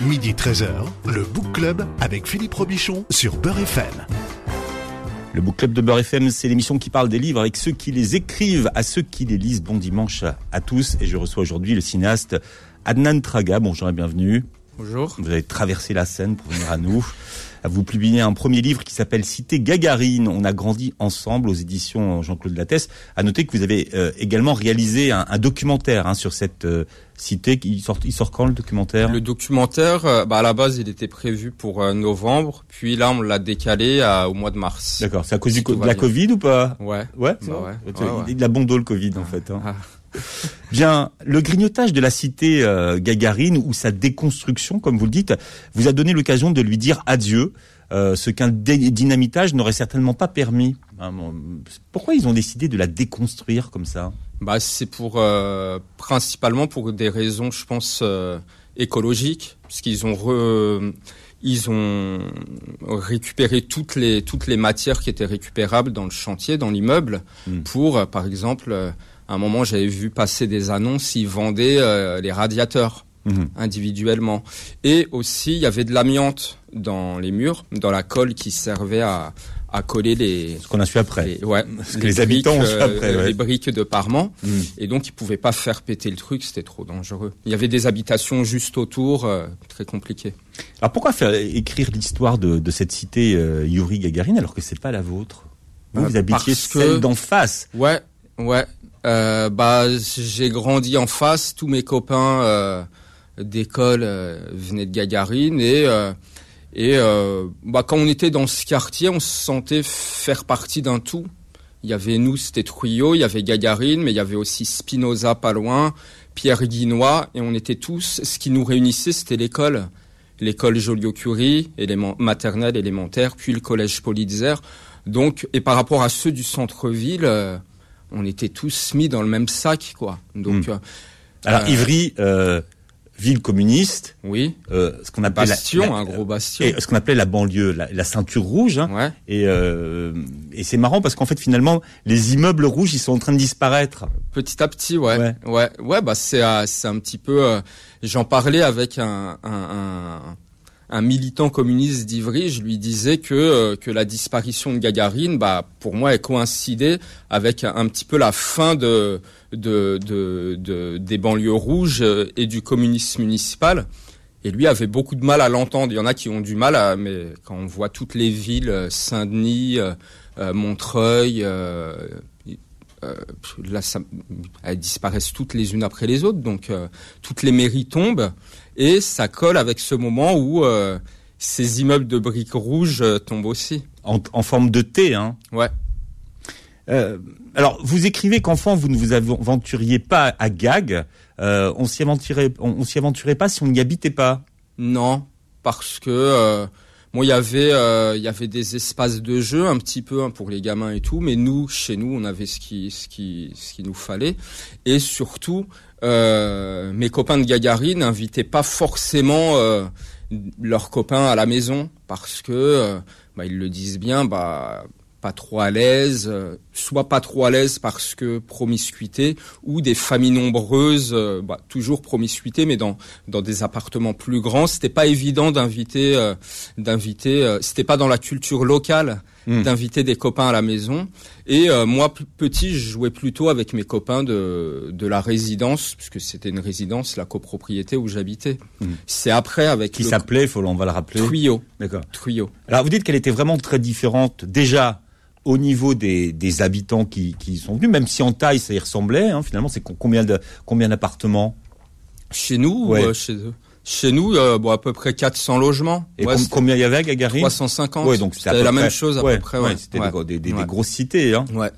Midi 13h, le Book Club avec Philippe Robichon sur Beurre FM. Le Book Club de Beurre FM, c'est l'émission qui parle des livres avec ceux qui les écrivent, à ceux qui les lisent. Bon dimanche à tous. Et je reçois aujourd'hui le cinéaste Adnan Traga. Bonjour et bienvenue. Bonjour. Vous avez traversé la Seine pour venir à nous. Vous publiez un premier livre qui s'appelle Cité Gagarine. On a grandi ensemble aux éditions Jean-Claude Lattès. À noter que vous avez euh, également réalisé un, un documentaire hein, sur cette euh, cité. Il sort, il sort quand le documentaire? Le documentaire, euh, bah, à la base, il était prévu pour euh, novembre. Puis là, on l'a décalé à, au mois de mars. D'accord. C'est à cause Si du co- tout de la bien. Covid ou pas? Ouais. Ouais, Bah ouais, Il- ouais. Il a bon dos le Covid en fait. hein. Ah. Bien, le grignotage de la cité euh, Gagarine ou sa déconstruction, comme vous le dites, vous a donné l'occasion de lui dire adieu, euh, ce qu'un dynamitage n'aurait certainement pas permis. Bon, Pourquoi ils ont décidé de la déconstruire comme ça? Bah, c'est pour euh, principalement pour des raisons, je pense, euh, écologiques, puisqu'ils ont re- ils ont récupéré toutes les toutes les matières qui étaient récupérables dans le chantier, dans l'immeuble, Mm. pour, euh, par exemple, euh, à un moment, j'avais vu passer des annonces, ils vendaient euh, les radiateurs. Mhm. individuellement. Et aussi, il y avait de l'amiante dans les murs, dans la colle qui servait à, à coller les, Ce qu'on a su après. les- ouais, que les habitants ont briques, su après, ouais. les briques de parement. Mhm. Et donc, ils pouvaient pas faire péter le truc, c'était trop dangereux. Il y avait des habitations juste autour, euh, très compliqué. Alors pourquoi faire écrire l'histoire de, de cette cité euh, Yuri Gagarine alors que c'est pas la vôtre? Vous, Euh, vous habitiez que- celle d'en face. Ouais, ouais. Euh, bah, j'ai grandi en face. Tous mes copains euh, d'école euh, venaient de Gagarine et euh, et euh, bah, quand on était dans ce quartier, on se sentait faire partie d'un tout. Il y avait nous, c'était Truyot, il y avait Gagarine, mais il y avait aussi Spinoza pas loin, Pierre Guinois, et on était tous. Ce qui nous réunissait, c'était l'école, l'école Joliot-Curie, élément maternelle, élémentaire, puis le collège Politzer. Donc, et par rapport à ceux du centre-ville, euh, on était tous mis dans le même sac, quoi. Donc, Mm. euh, Alors Euh, Ivry, euh, ville communiste, oui, euh, ce qu'on appelle la- bastion, la- un gros bastion. et ce qu'on appelait la banlieue, la, la ceinture rouge. hein. Ouais. Et, euh, et c'est marrant parce qu'en fait finalement les immeubles rouges ils sont en train de disparaître. Petit à petit, ouais, Ouais. ouais, ouais, bah c'est euh, c'est un petit peu. euh, J'en parlais avec un, un, un, un militant communiste d'Ivry. Je lui disais que euh, que la disparition de Gagarine, bah pour moi, elle coïncidait avec un, un petit peu la fin de de, de, de des banlieues rouges euh, et du communisme municipal. Et lui avait beaucoup de mal à l'entendre. Il y en a qui ont du mal à, mais quand on voit toutes les villes, euh, Saint-Denis, euh, Montreuil, euh, euh, là, ça, elles disparaissent toutes les unes après les autres, donc toutes les mairies tombent, et ça colle avec ce moment où ces immeubles de briques rouges tombent aussi. En, en forme de T. Hein. Ouais. Euh, alors, vous écrivez qu'enfant, vous ne vous aventuriez pas à Gag. Euh, on s'y aventurait, on, s'y aventurait pas si on n'y habitait pas. Non, parce que euh, bon, il y avait euh, il y avait des espaces de jeu un petit peu hein, pour les gamins et tout, mais nous, chez nous, on avait ce qui ce qui ce qu'il nous fallait, et surtout, euh, mes copains de Gagarine n'invitaient pas forcément euh, leurs copains à la maison parce que bah, ils le disent bien, bah pas trop à l'aise, euh, soit pas trop à l'aise parce que promiscuité, ou des familles nombreuses, euh, bah, toujours promiscuité, mais dans dans des appartements plus grands, c'était pas évident d'inviter euh, d'inviter, c'était pas dans la culture locale Mm. d'inviter des copains à la maison. Et euh, moi, petit, je jouais plutôt avec mes copains de de la résidence, puisque c'était une résidence, la copropriété où j'habitais. Mm. C'est après avec Qui s'appelait, faut, on va le rappeler. Trio, D'accord. Trio. Alors, vous dites qu'elle était vraiment très différente déjà au niveau des, des habitants qui, qui y sont venus, même si en taille ça y ressemblait. Hein, finalement, c'est co- combien de combien d'appartements? Chez nous, ou, euh, chez eux? Chez nous, euh, bon, à peu près 400 logements. et Ouais, combien il y avait à Gagarine? 350. Ouais, donc c'était la près- même chose à ouais, peu près. ouais, c'était des, des- des Ouais. grosses cités. Hein. Ouais.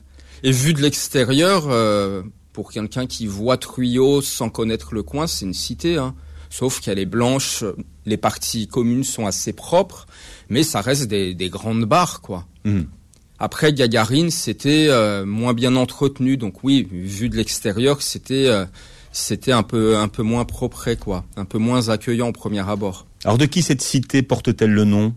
Et vu de l'extérieur, euh, pour quelqu'un qui voit Truyot sans connaître le coin, c'est une cité. Hein. Sauf qu'elle est blanche, les parties communes sont assez propres, mais ça reste des, des grandes barres, quoi. Mhm. Après Gagarine, c'était euh, moins bien entretenu, donc oui, vu de l'extérieur, c'était euh, c'était un peu un peu moins propre, quoi, un peu moins accueillant au premier abord. Alors, de qui cette cité porte-t-elle le nom?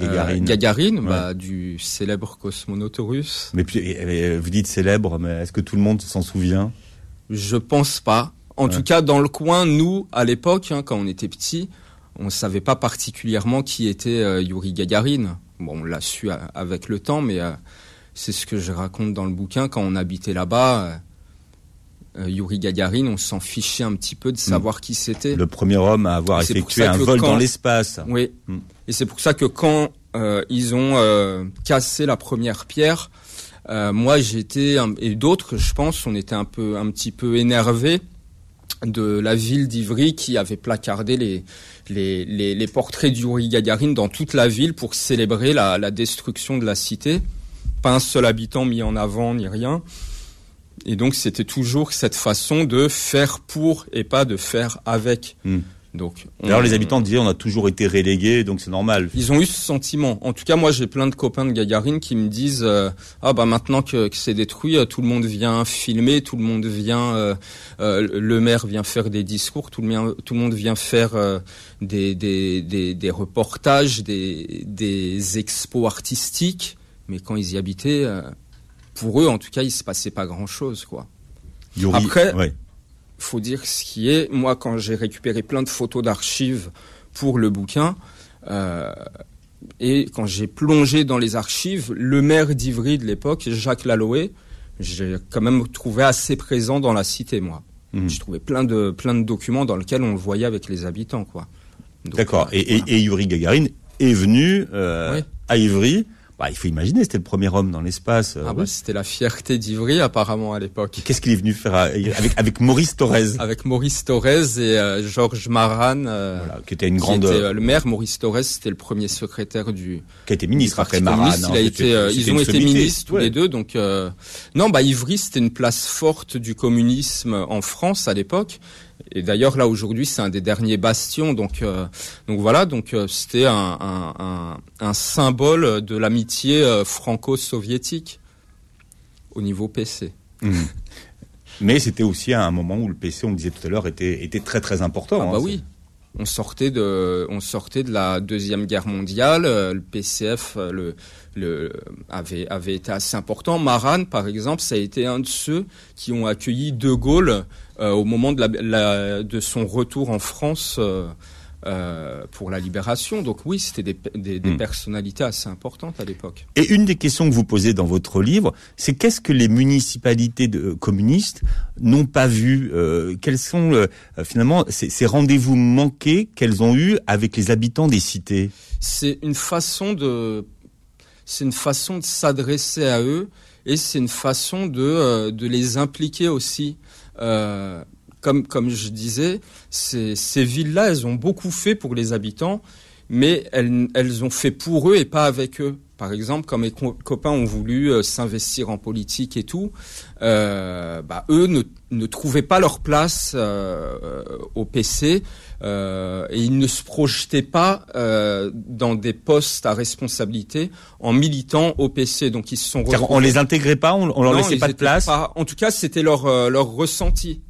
Euh, Gagarine. Gagarine, bah, du célèbre cosmonaute russe. mais puis, euh, vous dites célèbre, mais est-ce que tout le monde s'en souvient? Je pense pas. En Ouais. tout cas, dans le coin, nous, à l'époque, hein, quand on était petits, on savait pas particulièrement qui était euh, Yuri Gagarin. Bon, on l'a su avec le temps, mais c'est ce que je raconte dans le bouquin. Quand on habitait là-bas, Yuri Gagarin, on s'en fichait un petit peu de savoir qui c'était. Le premier homme à avoir effectué un vol dans l'espace. Oui. Mm. Et c'est pour ça que quand ils ont cassé la première pierre, euh, moi, j'étais et d'autres, je pense, on était un peu, un petit peu énervés de la ville d'Ivry qui avait placardé les, les, les, portraits d'Yuri Gagarin dans toute la ville pour célébrer la, la, destruction de la cité. Pas un seul habitant mis en avant ni rien. Et donc c'était toujours cette façon de faire pour et pas de faire avec. Hmm. Donc, D'ailleurs, les habitants disaient on a toujours été relégués, donc c'est normal. Ils ont eu ce sentiment. En tout cas, moi, j'ai plein de copains de Gagarine qui me disent euh, ah bah maintenant que, que c'est détruit, euh, tout le monde vient filmer, tout le monde vient, euh, le maire vient faire des discours, tout le, tout le monde vient faire des, des, des, des, reportages, des, des expos artistiques. Mais quand ils y habitaient, pour eux, en tout cas, il se passait pas grand chose, quoi. Après faut dire ce qui est. Moi, quand j'ai récupéré plein de photos d'archives pour le bouquin, euh, et quand j'ai plongé dans les archives, le maire d'Ivry de l'époque, Jacques Laloé, j'ai quand même trouvé assez présent dans la cité, moi. Mmh. J'ai trouvé plein de, plein de documents dans lesquels on le voyait avec les habitants, quoi. D'accord. Euh, et, et, Yuri Gagarin est venu euh, à Ivry bah, il faut imaginer, c'était le premier homme dans l'espace. Euh, ah bah, c'était la fierté d'Ivry apparemment à l'époque. Qu'est-ce qu'il est venu faire avec, avec Maurice Thorez? Avec Maurice Thorez et euh, Georges Maran, euh, voilà, qui était une grande. Était, le maire Maurice Thorez, c'était le premier secrétaire du. Qui a été ministre après Maran. il a été, ils ont été ministres tous les deux, donc non, bah Ivry c'était une place forte du communisme en France à l'époque. Et d'ailleurs là aujourd'hui c'est un des derniers bastions donc euh, donc voilà donc euh, c'était un, un, un, symbole de l'amitié euh, franco-soviétique au niveau PC. Mmh. Mais c'était aussi à un moment où le PC on le disait tout à l'heure était était très très important. Ah bah hein, oui. On sortait de on sortait de la deuxième guerre mondiale. Le PCF le le, avait, été assez important. Maran, par exemple, ça a été un de ceux qui ont accueilli De Gaulle euh, au moment de, son retour en France euh, euh, pour la libération. Donc oui, c'était des, des, des hmm. personnalités assez importantes à l'époque. Et une des questions que vous posez dans votre livre, c'est qu'est-ce que les municipalités de, communistes n'ont pas vu Quels sont finalement ces, ces rendez-vous manqués qu'elles ont eus avec les habitants des cités? C'est une façon de c'est une façon de s'adresser à eux et c'est une façon de, euh, de les impliquer aussi. Euh, comme, comme je disais, ces, ces villes-là, elles ont beaucoup fait pour les habitants, mais elles, elles ont fait pour eux et pas avec eux. Par exemple, quand mes copains ont voulu euh, s'investir en politique et tout, euh, bah, eux ne, ne, trouvaient pas leur place euh, au PC et ils ne se projetaient pas dans des postes à responsabilité en militant au PC. Donc ils se sont on les intégrait pas, on, on leur laissait pas de place. en tout cas, c'était leur leur ressenti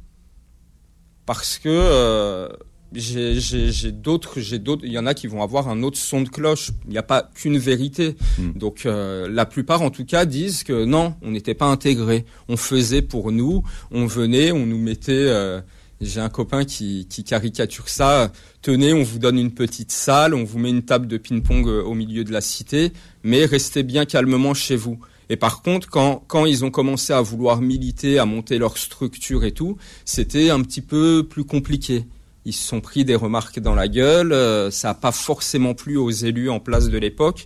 parce que j'ai d'autres, j'ai d'autres. Il y en a qui vont avoir un autre son de cloche. Il n'y a pas qu'une vérité. Hmm. Donc euh, la plupart, en tout cas, disent que non, on n'était pas intégrés. On faisait pour nous. On venait, on nous mettait. Euh, j'ai un copain qui, qui, caricature ça. Tenez, on vous donne une petite salle, on vous met une table de ping-pong euh, au milieu de la cité, mais restez bien calmement chez vous. Et par contre, quand, quand ils ont commencé à vouloir militer, à monter leur structure et tout, c'était un petit peu plus compliqué ils se sont pris des remarques dans la gueule, euh, ça n'a pas forcément plu aux élus en place de l'époque.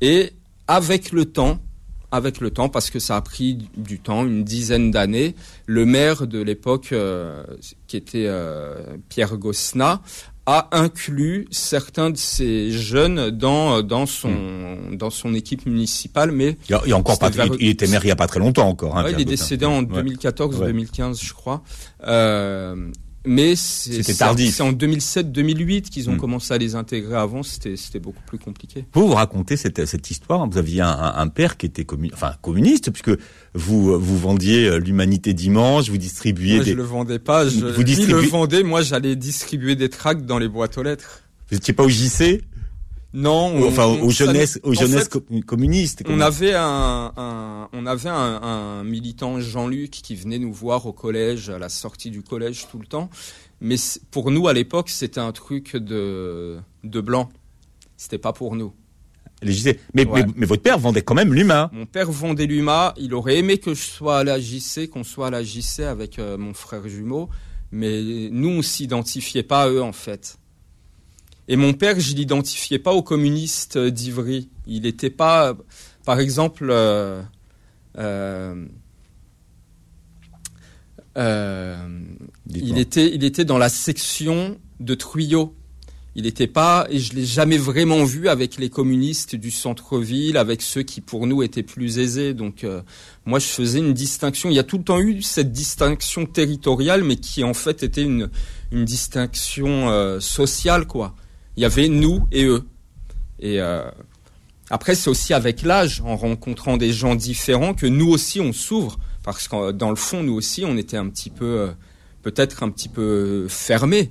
Et avec le temps, avec le temps, parce que ça a pris du temps, une dizaine d'années, le maire de l'époque, euh, qui était euh, Pierre Gosna, a inclus certains de ces jeunes dans dans son hmm. dans son équipe municipale mais il, y a, encore pas il, était maire il y a pas très longtemps encore hein, il est décédé en 2014 ou 2015 je crois. Euh, mais c'est tardif. C'est en 2007-2008 qu'ils ont hmm. commencé à les intégrer. Avant, c'était beaucoup plus compliqué. Vous vous racontez cette, cette histoire. Vous aviez un, un père qui était enfin communiste, puisque vous vous vendiez euh, l'humanité dimanche, vous distribuiez. Moi, des... je le vendais pas. Je... Vous le vendait. Moi, j'allais distribuer des tracts dans les boîtes aux lettres. Vous n'étiez pas au JC non, enfin aux jeunesses, aux jeunesses communistes. On avait un, un, on avait un, un militant Jean-Luc qui venait nous voir au collège, à la sortie du collège tout le temps. Mais pour nous, à l'époque, c'était un truc de, de blanc. C'était pas pour nous. Mais, mais, mais, votre père vendait quand même l'UMA. Mon père vendait l'UMA. Il aurait aimé que je sois à la JC, qu'on soit à la JC avec euh, mon frère jumeau. Mais nous, on s'identifiait pas à eux, en fait. Et mon père, je l'identifiais pas aux communistes d'Ivry. Il n'était pas, par exemple, euh, euh, il était, il était dans la section de Truyot. Il n'était pas, et je l'ai jamais vraiment vu avec les communistes du centre-ville, avec ceux qui pour nous étaient plus aisés. Donc euh, moi je faisais une distinction. Il y a tout le temps eu cette distinction territoriale, mais qui en fait était une, une distinction euh, sociale quoi. Il y avait nous et eux. Et euh, après c'est aussi avec l'âge, en rencontrant des gens différents, que nous aussi on s'ouvre, parce que dans le fond nous aussi on était un petit peu, peut-être un petit peu fermés.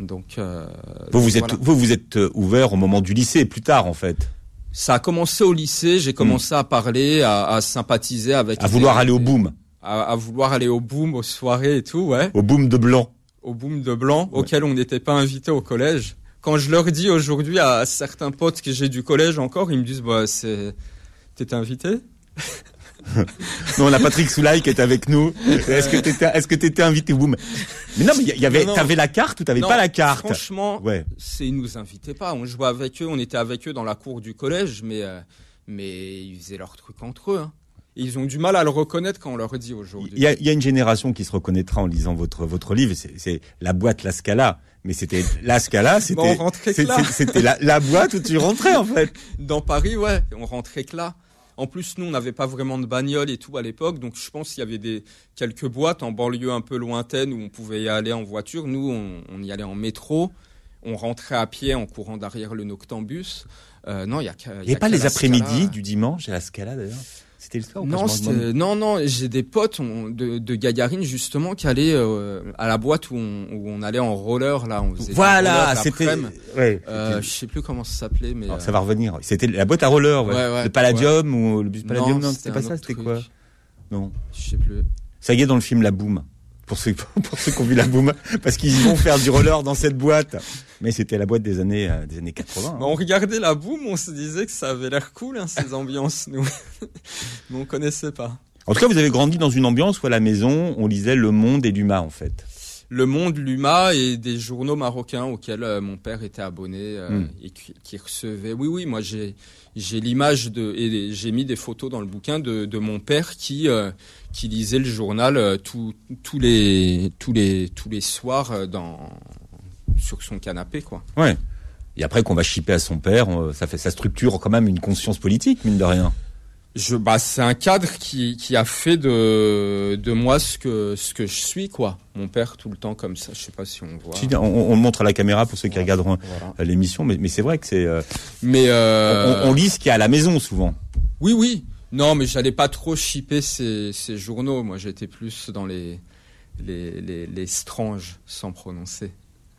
Donc, euh, vous, vous, êtes, vous, vous êtes euh, ouvert au moment du lycée, plus tard en fait. Ça a commencé au lycée, j'ai commencé à parler, à, à, sympathiser avec... À vouloir aller au boom. À, à, vouloir aller au boom, aux soirées et tout, ouais. Au boom de blanc. Au boom de blanc, auquel on n'était pas invité au collège. Quand je leur dis aujourd'hui à certains potes que j'ai du collège encore, ils me disent, bah, c'est... T'étais invité? Non, on a Patrick Soulaï qui est avec nous. Est-ce que t'étais, est-ce que t'étais invité? Boum Mais non, mais il y avait, t'avais la carte ou t'avais pas la carte? Franchement, ouais. c'est ils nous invitaient pas. On jouait avec eux, on était avec eux dans la cour du collège, mais euh, mais ils faisaient leur truc entre eux. Hein. Et ils ont du mal à le reconnaître quand on leur dit aujourd'hui. Il y a, y a, une génération qui se reconnaîtra en lisant votre votre livre. C'est la boîte La Scala. Mais c'était la Scala, c'était c'était la, la boîte où tu rentrais en fait. Dans Paris, ouais, on rentrait que là. En plus, nous, on n'avait pas vraiment de bagnole et tout à l'époque, donc je pense qu'il y avait des quelques boîtes en banlieue un peu lointaine où on pouvait y aller en voiture. Nous, on, y allait en métro. On rentrait à pied en courant derrière le Noctambus. Euh, non, il y a, y a, pas les après-midi du dimanche à la Scala d'ailleurs? C'était le soir Non, non, non. J'ai des potes de, de Gagarine justement qui allaient euh, à la boîte où on, où on, allait en roller là. On faisait voilà, c'était. Ouais, euh, je sais plus comment ça s'appelait, mais ça va revenir. C'était la boîte à roller, ouais. ouais, le Palladium ou le bus Palladium. Non, c'était pas ça. C'était quoi? Non. Je sais plus. Ça y est dans le film La Boom pour ceux, pour ceux qui ont vu la boom, parce qu'ils vont faire du roller dans cette boîte. Mais c'était la boîte des années, euh, des années 80. Hein. on regardait la boom, on se disait que ça avait l'air cool, hein, ces ambiances, nous. Mais on connaissait pas. En tout cas, vous avez grandi dans une ambiance où à la maison, on lisait Le Monde et l'Uma, en fait. Le Monde, l'Uma et des journaux marocains auxquels euh, mon père était abonné euh, hmm. et qui, qui, recevait. Oui, oui, moi j'ai j'ai l'image de et j'ai mis des photos dans le bouquin de, de mon père qui qui lisait le journal euh, tous les tous les tous les soirs euh, dans sur son canapé quoi. Ouais. Et après qu'on va chipper à son père, ça fait ça structure quand même une conscience politique mine de rien. Je bah c'est un cadre qui, qui a fait de de moi ce que ce que je suis quoi. Mon père tout le temps comme ça. Je sais pas si on voit. on, on, le montre à la caméra pour ceux qui regarderont euh, l'émission, mais mais c'est vrai que c'est. mais on, on, lit ce qu'il y a à la maison souvent. Oui oui. Non, mais j'allais pas trop shipper ces, ces journaux. Moi, j'étais plus dans les, les, les, sans prononcer.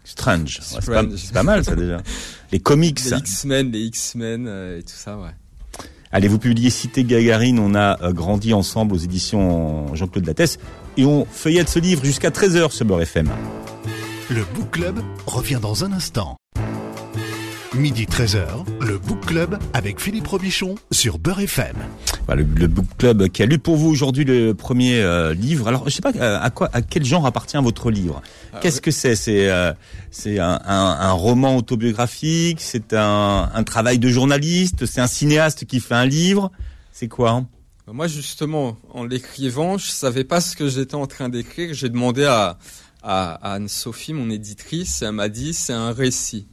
Strange. c'est pas, pas, mal, ça, déjà. Les comics. Les X-Men, les X-Men euh, et tout ça, ouais. Allez, vous publiez Cité Gagarine. On a euh, grandi ensemble aux éditions Jean-Claude Lattès. Et on feuillette ce livre jusqu'à 13h sur Beurre FM. Le Book Club revient dans un instant. Midi 13h, le Book Club avec Philippe Robichon sur Beurre FM. le, Book Club qui a lu pour vous aujourd'hui le premier euh, livre. Alors, je sais pas euh, à quoi, à quel genre appartient votre livre? Ah, Qu'est-ce que c'est? C'est euh, c'est un, un, un, roman autobiographique? C'est un, un travail de journaliste? C'est un cinéaste qui fait un livre? C'est quoi? Hein Moi, justement, en l'écrivant, je savais pas ce que j'étais en train d'écrire. J'ai demandé à, à Anne-Sophie, mon éditrice, et elle m'a dit c'est un récit.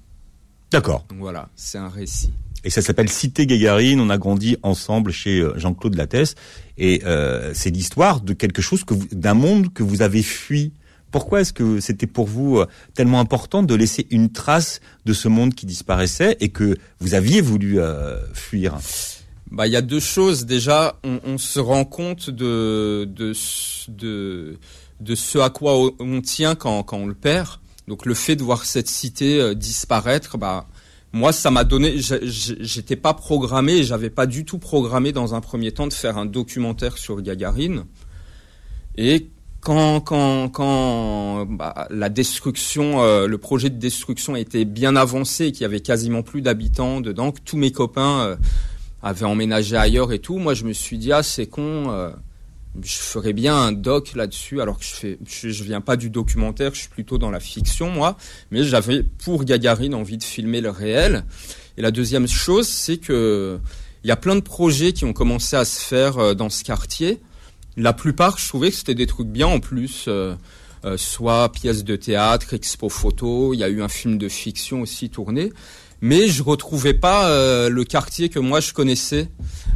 D'accord. Donc voilà, c'est un récit. Et ça s'appelle Cité Gagarine. On a grandi ensemble chez euh, Jean-Claude Lattès. Et euh, c'est l'histoire de quelque chose que d'un monde que vous avez fui. Pourquoi est-ce que c'était pour vous euh, tellement important de laisser une trace de ce monde qui disparaissait et que vous aviez voulu euh, fuir? Bah, il y a deux choses. Déjà, on, on se rend compte de, de de de ce à quoi on tient quand quand on le perd. Donc le fait de voir cette cité euh, disparaître, bah moi ça m'a donné, j'étais pas programmé, j'avais pas du tout programmé dans un premier temps de faire un documentaire sur Gagarine. Et quand quand quand bah, la destruction, euh, le projet de destruction était bien avancé, qu'il y avait quasiment plus d'habitants dedans, que tous mes copains euh, avaient emménagé ailleurs et tout, moi je me suis dit ah c'est con, je ferais bien un doc là-dessus, alors que je fais, je, viens pas du documentaire, je suis plutôt dans la fiction moi, mais j'avais pour Gagarine envie de filmer le réel. Et la deuxième chose, c'est que il y a plein de projets qui ont commencé à se faire dans ce quartier. La plupart, je trouvais que c'était des trucs bien en plus. Euh, euh, soit pièces de théâtre, expo photo, il y a eu un film de fiction aussi tourné, mais je retrouvais pas euh, le quartier que moi je connaissais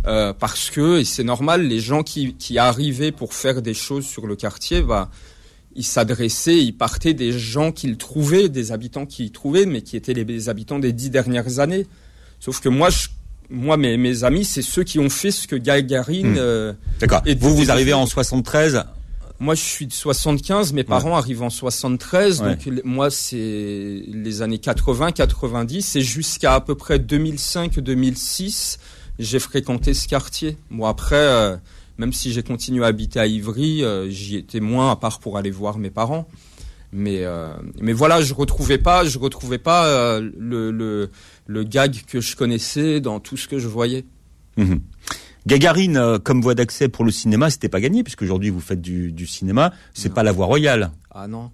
euh, parce que et c'est normal, les gens qui, qui arrivaient pour faire des choses sur le quartier, bah ils s'adressaient, ils partaient des gens qu'ils trouvaient, des habitants qu'ils trouvaient, mais qui étaient les, les, habitants des dix dernières années. Sauf que moi je moi, mes, mes amis, c'est ceux qui ont fait ce que Gagarine. Hmm. Euh, D'accord. Vous, vous arrivez en 73 moi, je suis de 75. Mes parents ouais. arrivent en 73. Ouais. Donc, moi, c'est les années 80, 90. Et jusqu'à à peu près 2005, 2006, j'ai fréquenté ce quartier. Moi, après, euh, même si j'ai continué à habiter à Ivry, euh, j'y étais moins, à part pour aller voir mes parents. Mais, euh, mais voilà, je retrouvais pas, je retrouvais pas euh, le, le, le, gag que je connaissais dans tout ce que je voyais. Mmh. Gagarine euh, comme voie d'accès pour le cinéma, c'était pas gagné puisque aujourd'hui vous faites du, du cinéma, c'est pas la voie royale. Ah non.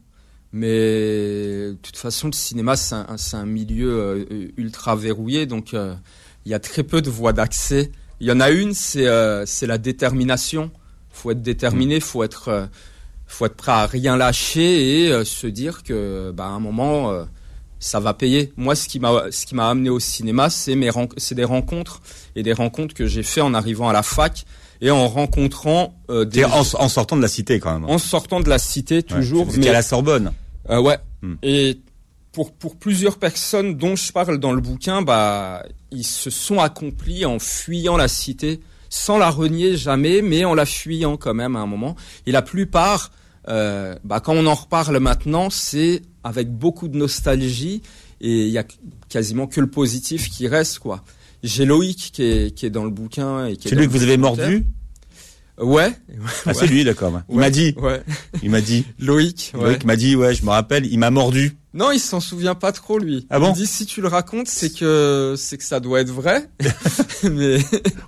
Mais de toute façon, le cinéma c'est un, un, milieu euh, ultra verrouillé, donc il euh, y a très peu de voies d'accès. Il y en a une, c'est la détermination. Faut être déterminé, mmh. faut être faut être prêt à rien lâcher et se dire que bah, à un moment ça va payer. Moi, ce qui m'a ce qui m'a amené au cinéma, c'est mes c'est des rencontres et des rencontres que j'ai fait en arrivant à la fac et en rencontrant euh, des en, en, sortant de la cité quand même. En sortant de la cité toujours. Ouais, mais à la Sorbonne. Euh, ouais. Hmm. Et pour pour plusieurs personnes dont je parle dans le bouquin, bah ils se sont accomplis en fuyant la cité sans la renier jamais, mais en la fuyant quand même à un moment. Et la plupart, euh, bah, quand on en reparle maintenant, c'est avec beaucoup de nostalgie et il y a quasiment que le positif qui reste quoi. J'ai Loïc qui est, qui est dans le bouquin et qui C'est lui que vous avez mordu Ouais. Ah, c'est lui, d'accord. Il ouais. m'a dit. Ouais. Il m'a dit. Loïc. Ouais. Loïc m'a dit, ouais, je me rappelle, il m'a mordu. Non, il s'en souvient pas trop lui. Ah bon Il dit si tu le racontes, c'est que c'est que ça doit être vrai. Mais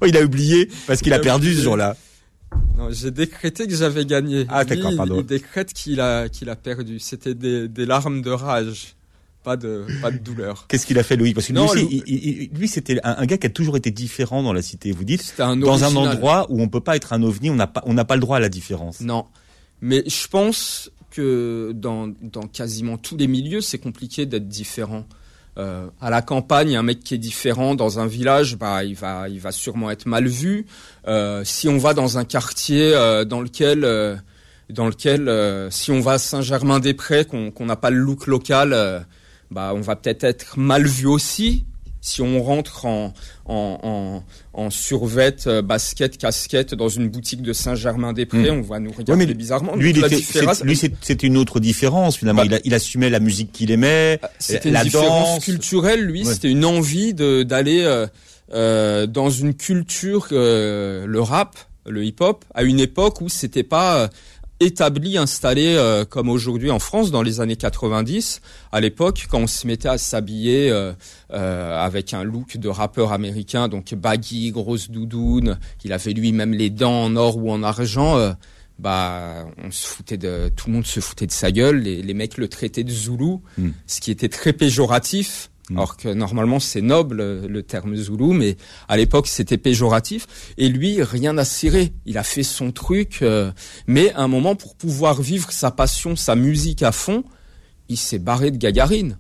oh, il a oublié parce qu'il a, a, perdu oublié. ce jour-là. Non, j'ai décrété que j'avais gagné. Ah d'accord, pardon. Il décrète qu'il a qu'il a perdu. C'était des, des larmes de rage pas de pas de douleur. Qu'est-ce qu'il a fait Louis Parce que non, lui, aussi, il, lui c'était un, un, gars qui a toujours été différent dans la cité. Vous dites un dans un endroit où on peut pas être un ovni, on n'a pas on n'a pas le droit à la différence. Non, mais je pense que dans dans quasiment tous les milieux, c'est compliqué d'être différent. Euh, à la campagne, un mec qui est différent dans un village, bah il va il va sûrement être mal vu. Euh, si on va dans un quartier euh, dans lequel euh, dans lequel si on va à Saint-Germain-des-Prés qu'on n'a pas le look local bah, on va peut-être être mal vu aussi. Si on rentre en, en, en, en survette, euh, basket, casquette dans une boutique de Saint-Germain-des-Prés, mmh. on va nous regarder ouais, bizarrement. Lui, c'était une autre différence finalement. Bah, il, a, il, assumait la musique qu'il aimait, ah, c'était la une différence danse. culturelle. Lui, ouais. c'était une envie d'aller euh, euh, dans une culture, euh, le rap, le hip-hop, à une époque où c'était pas établi, installé euh, comme aujourd'hui en France dans les années 90. À l'époque, quand on se mettait à s'habiller euh, euh, avec un look de rappeur américain, donc baggy, grosse doudoune, qu'il avait lui-même les dents en or ou en argent, euh, bah on se foutait de tout le monde se foutait de sa gueule. Les, les mecs le traitaient de zoulou, mm. ce qui était très péjoratif. Mmh. Alors que normalement c'est noble le terme zoulou, mais à l'époque c'était péjoratif. Et lui, rien n'a ciré. Il a fait son truc, euh, mais à un moment pour pouvoir vivre sa passion, sa musique à fond, il s'est barré de Gagarine.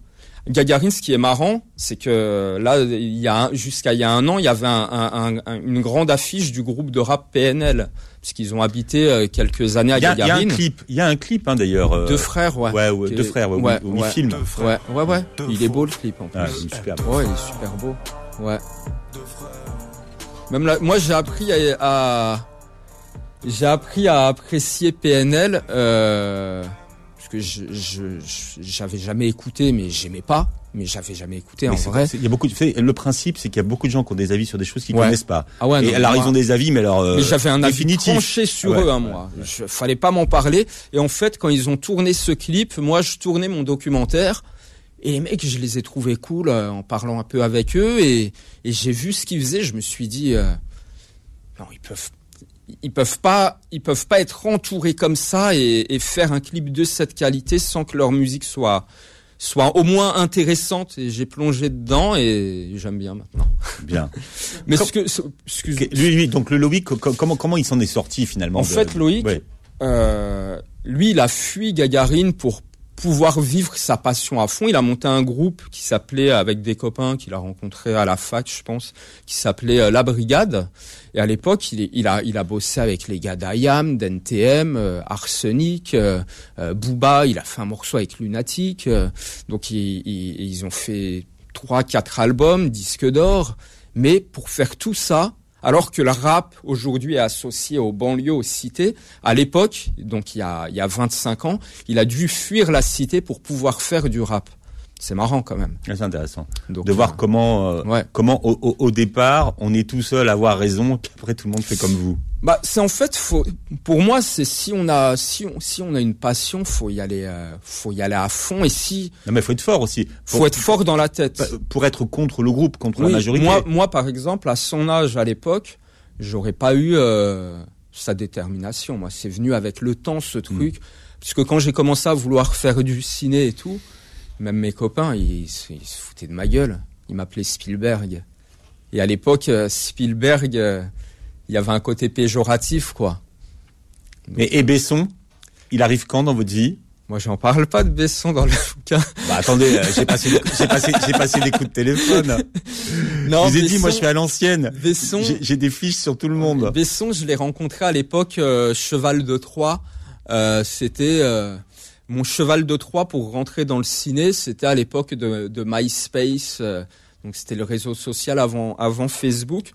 Gagarine, ce qui est marrant, c'est que là, il y a jusqu'à il y a un an, il y avait un, un, une grande affiche du groupe de rap PNL, puisqu'ils ont habité euh, quelques années à Gagarine. Il y a un clip, il y a un clip hein, d'ailleurs. Euh... Deux frères, ouais. Ouais, ouais deux frères, ouais, ouais, ouais, film. Ouais, ouais, ouais. Il est beau le clip en plus. Ah, il est super beau. Ouais, il est super beau. Ouais. Même là, moi j'ai appris à, à j'ai appris à apprécier PNL. Euh parce que je je- je- j'avais jamais écouté, mais j'aimais pas, mais j'avais jamais écouté en Mais vrai. Il y a beaucoup de, vous savez, le principe, c'est qu'il y a beaucoup de gens qui ont des avis sur des choses qu'ils Ouais. connaissent pas. Ah ouais, non, et alors, moi- ils ont des avis, mais alors, euh, j'avais un avis définitif. tranché sur Ouais, eux, hein, ouais, moi. Je, fallait pas m'en parler. Et en fait, quand ils ont tourné ce clip, moi, je tournais mon documentaire. Et les mecs, je les ai trouvés cool euh, en parlant un peu avec eux. Et, et j'ai vu ce qu'ils faisaient. Je me suis dit, euh, non, ils peuvent, ils peuvent pas, ils peuvent pas être entourés comme ça et, et faire un clip de cette qualité sans que leur musique soit soit au moins intéressante et j'ai plongé dedans et j'aime bien maintenant. Bien. Mais Comme- ce que, ce- excuse, Ok, Lui, lui, donc le Loïc, co- co- comment, comment il s'en est sorti finalement En de- fait, Loïc, Ouais. Euh, lui, il a fui Gagarine pour pouvoir vivre sa passion à fond. Il a monté un groupe qui s'appelait, avec des copains qu'il a rencontrés à la fac, je pense, qui s'appelait euh, La Brigade. Et à l'époque, il, il a, il a bossé avec les gars d'IAM, d'NTM, euh, Arsenic, euh, euh, Booba. Il a fait un morceau avec Lunatic. euh, donc, ils ont fait trois, quatre albums, disques d'or. Mais pour faire tout ça, alors que le rap aujourd'hui est associé aux banlieues, aux cités, à l'époque, donc il y a, il y a 25 ans, il a dû fuir la cité pour pouvoir faire du rap. C'est marrant quand même. Ah, C'est intéressant Donc, de voir euh, comment, euh, Ouais. comment au, au- au départ, on est tout seul à avoir raison, puis après tout le monde fait comme vous. Bah, c'est en fait, faut, pour moi, c'est si on a, si on, si on a une passion, faut y aller, euh, faut y aller à fond. Et si, Non, mais faut être fort aussi. faut être fort dans la tête. pour être contre le groupe, contre Oui, la majorité. Moi, moi, par exemple, à son âge, à l'époque, j'aurais pas eu sa détermination. Moi, c'est venu avec le temps, ce truc. Puisque quand j'ai commencé à vouloir faire du ciné et tout, même mes copains, ils, se- ils se foutaient de ma gueule. Ils m'appelaient Spielberg. Et à l'époque, euh, Spielberg, euh, il y avait un côté péjoratif, quoi. Et, et Besson, il arrive quand dans votre vie? Moi, j'en parle pas de Besson dans le bouquin. Bah attendez, euh, j'ai passé, des- j'ai passé, j'ai passé des coups de téléphone. Non, je vous ai dit, moi je suis à l'ancienne. Besson, J'ai j'ai des fiches sur tout le monde. Besson, je l'ai rencontré à l'époque euh, cheval de Troie. Euh, c'était euh, mon cheval de Troie pour rentrer dans le ciné. C'était à l'époque de, de MySpace. euh, donc c'était le réseau social avant avant Facebook.